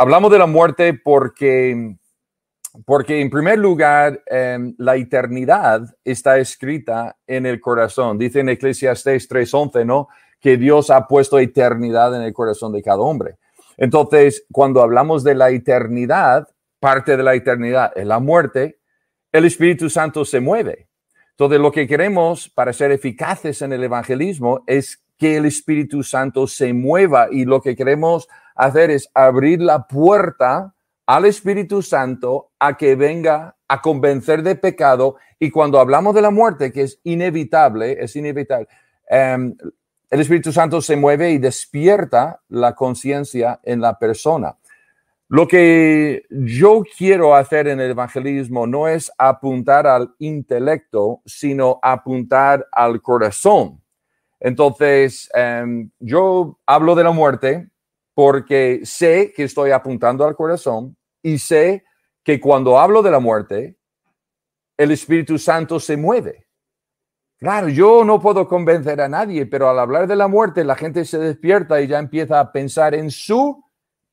hablamos de la muerte porque, porque en primer lugar, em, la eternidad está escrita en el corazón. Dice en Eclesiastes 3:11, ¿no? Que Dios ha puesto eternidad en el corazón de cada hombre. Entonces, cuando hablamos de la eternidad, parte de la eternidad es la muerte, el Espíritu Santo se mueve. Entonces, lo que queremos para ser eficaces en el evangelismo es que el Espíritu Santo se mueva y lo que queremos hacer es abrir la puerta al Espíritu Santo a que venga a convencer de pecado y cuando hablamos de la muerte, que es inevitable, es inevitable, em, el Espíritu Santo se mueve y despierta la conciencia en la persona. Lo que yo quiero hacer en el evangelismo no es apuntar al intelecto, sino apuntar al corazón. Entonces, em, yo hablo de la muerte porque sé que estoy apuntando al corazón y sé que cuando hablo de la muerte, el Espíritu Santo se mueve. Claro, yo no puedo convencer a nadie, pero al hablar de la muerte, la gente se despierta y ya empieza a pensar en su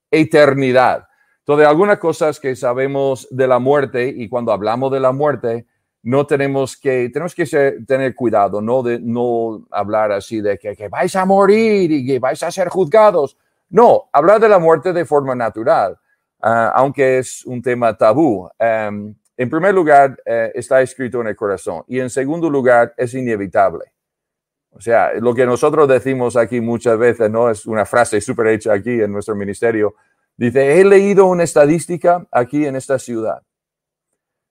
eternidad. Entonces, algunas cosas que sabemos de la muerte y cuando hablamos de la muerte, no tenemos que, tenemos que tener cuidado, no de no hablar así de que, que, vais a morir y que vais a ser juzgados. No, hablar de la muerte de forma natural, ah, aunque es un tema tabú. Em, en primer lugar, eh, está escrito en el corazón y en segundo lugar, es inevitable. O sea, lo que nosotros decimos aquí muchas veces, ¿no? Es una frase súper hecha aquí en nuestro ministerio, Dice, he leído una estadística aquí en esta ciudad.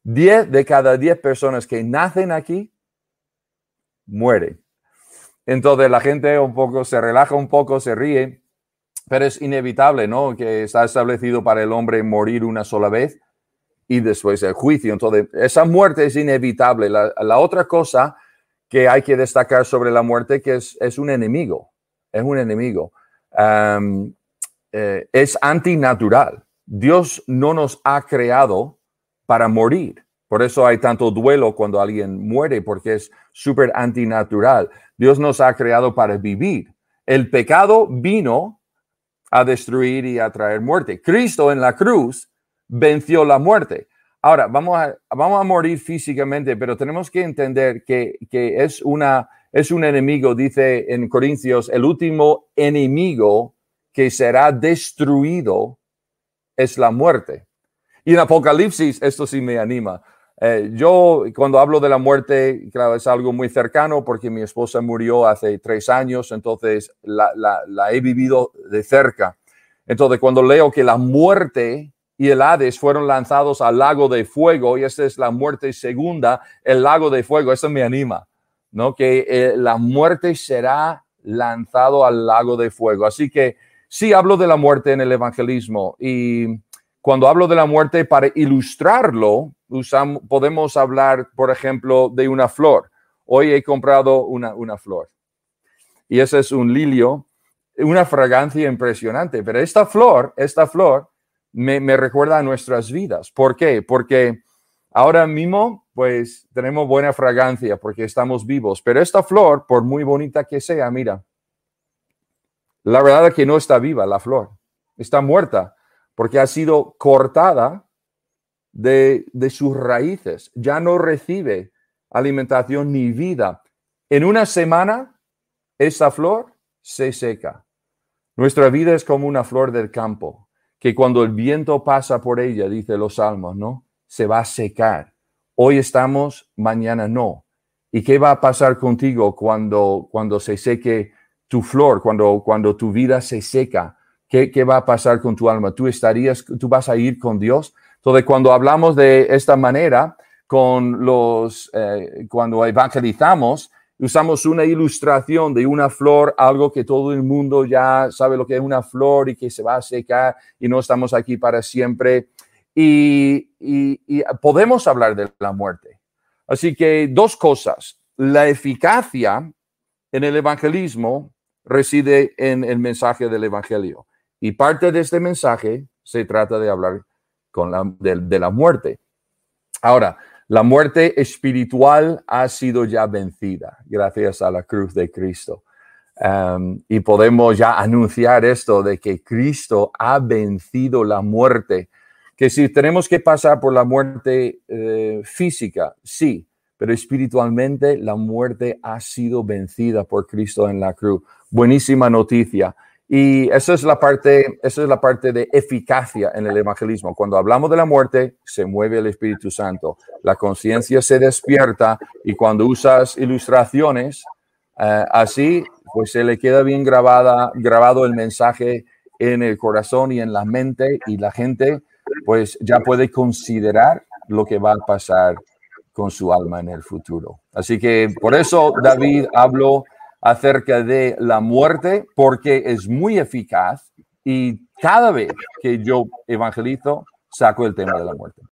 Diez de cada diez personas que nacen aquí mueren. Entonces la gente un poco se relaja un poco, se ríe, pero es inevitable, ¿no? Que está establecido para el hombre morir una sola vez y después el juicio. Entonces, esa muerte es inevitable. La, otra cosa que hay que destacar sobre la muerte que es, es un enemigo, es un enemigo. Eh, es antinatural. Dios no nos ha creado para morir. Por eso hay tanto duelo cuando alguien muere, porque es súper antinatural. Dios nos ha creado para vivir. El pecado vino a destruir y a traer muerte. Cristo en la cruz venció la muerte. Ahora, vamos a, vamos a morir físicamente, pero tenemos que entender que, que es, una, es un enemigo, dice en Corintios, el último enemigo que será destruido es la muerte. Y en Apocalipsis, esto sí me anima. Eh, yo cuando hablo de la muerte, claro, es algo muy cercano porque mi esposa murió hace tres años, entonces la, la, he vivido de cerca. Entonces cuando leo que la muerte y el Hades fueron lanzados al lago de fuego, y esta es la muerte segunda, el lago de fuego, eso me anima, ¿no? Que eh, la muerte será lanzado al lago de fuego. Así que Sí, hablo de la muerte en el evangelismo y cuando hablo de la muerte para ilustrarlo, usamos, podemos hablar, por ejemplo, de una flor. Hoy he comprado una, una flor y ese es un lilio, una fragancia impresionante, pero esta flor, esta flor me, me recuerda a nuestras vidas. ¿Por qué? Porque ahora mismo, pues tenemos buena fragancia porque estamos vivos, pero esta flor, por muy bonita que sea, mira, la verdad es que no está viva la flor, está muerta porque ha sido cortada de, sus raíces, ya no recibe alimentación ni vida. En una semana, esa flor se seca. Nuestra vida es como una flor del campo, que cuando el viento pasa por ella, dice los salmos, ¿no? Se va a secar. Hoy estamos, mañana no. ¿Y qué va a pasar contigo cuando, cuando se seque tu flor, cuando, cuando tu vida se seca, ¿qué, ¿qué, va a pasar con tu alma? ¿Tú estarías, tú vas a ir con Dios? Entonces, cuando hablamos de esta manera, con los, eh, cuando evangelizamos, usamos una ilustración de una flor, algo que todo el mundo ya sabe lo que es una flor y que se va a secar y no estamos aquí para siempre. Y, y, y podemos hablar de la muerte. Así que dos cosas. La eficacia en el evangelismo reside en el mensaje del Evangelio. Y parte de este mensaje se trata de hablar con la, de, la muerte. Ahora, la muerte espiritual ha sido ya vencida gracias a la cruz de Cristo. Um, y podemos ya anunciar esto de que Cristo ha vencido la muerte. Que si tenemos que pasar por la muerte eh, física, sí, pero espiritualmente la muerte ha sido vencida por Cristo en la cruz. Buenísima noticia. Y esa es la parte, esa es la parte de eficacia en el evangelismo. Cuando hablamos de la muerte, se mueve el Espíritu Santo. La conciencia se despierta y cuando usas ilustraciones eh, así, pues se le queda bien grabada, grabado el mensaje en el corazón y en la mente y la gente pues ya puede considerar lo que va a pasar con su alma en el futuro. Así que por eso David habló acerca de la muerte, porque es muy eficaz y cada vez que yo evangelizo, saco el tema de la muerte.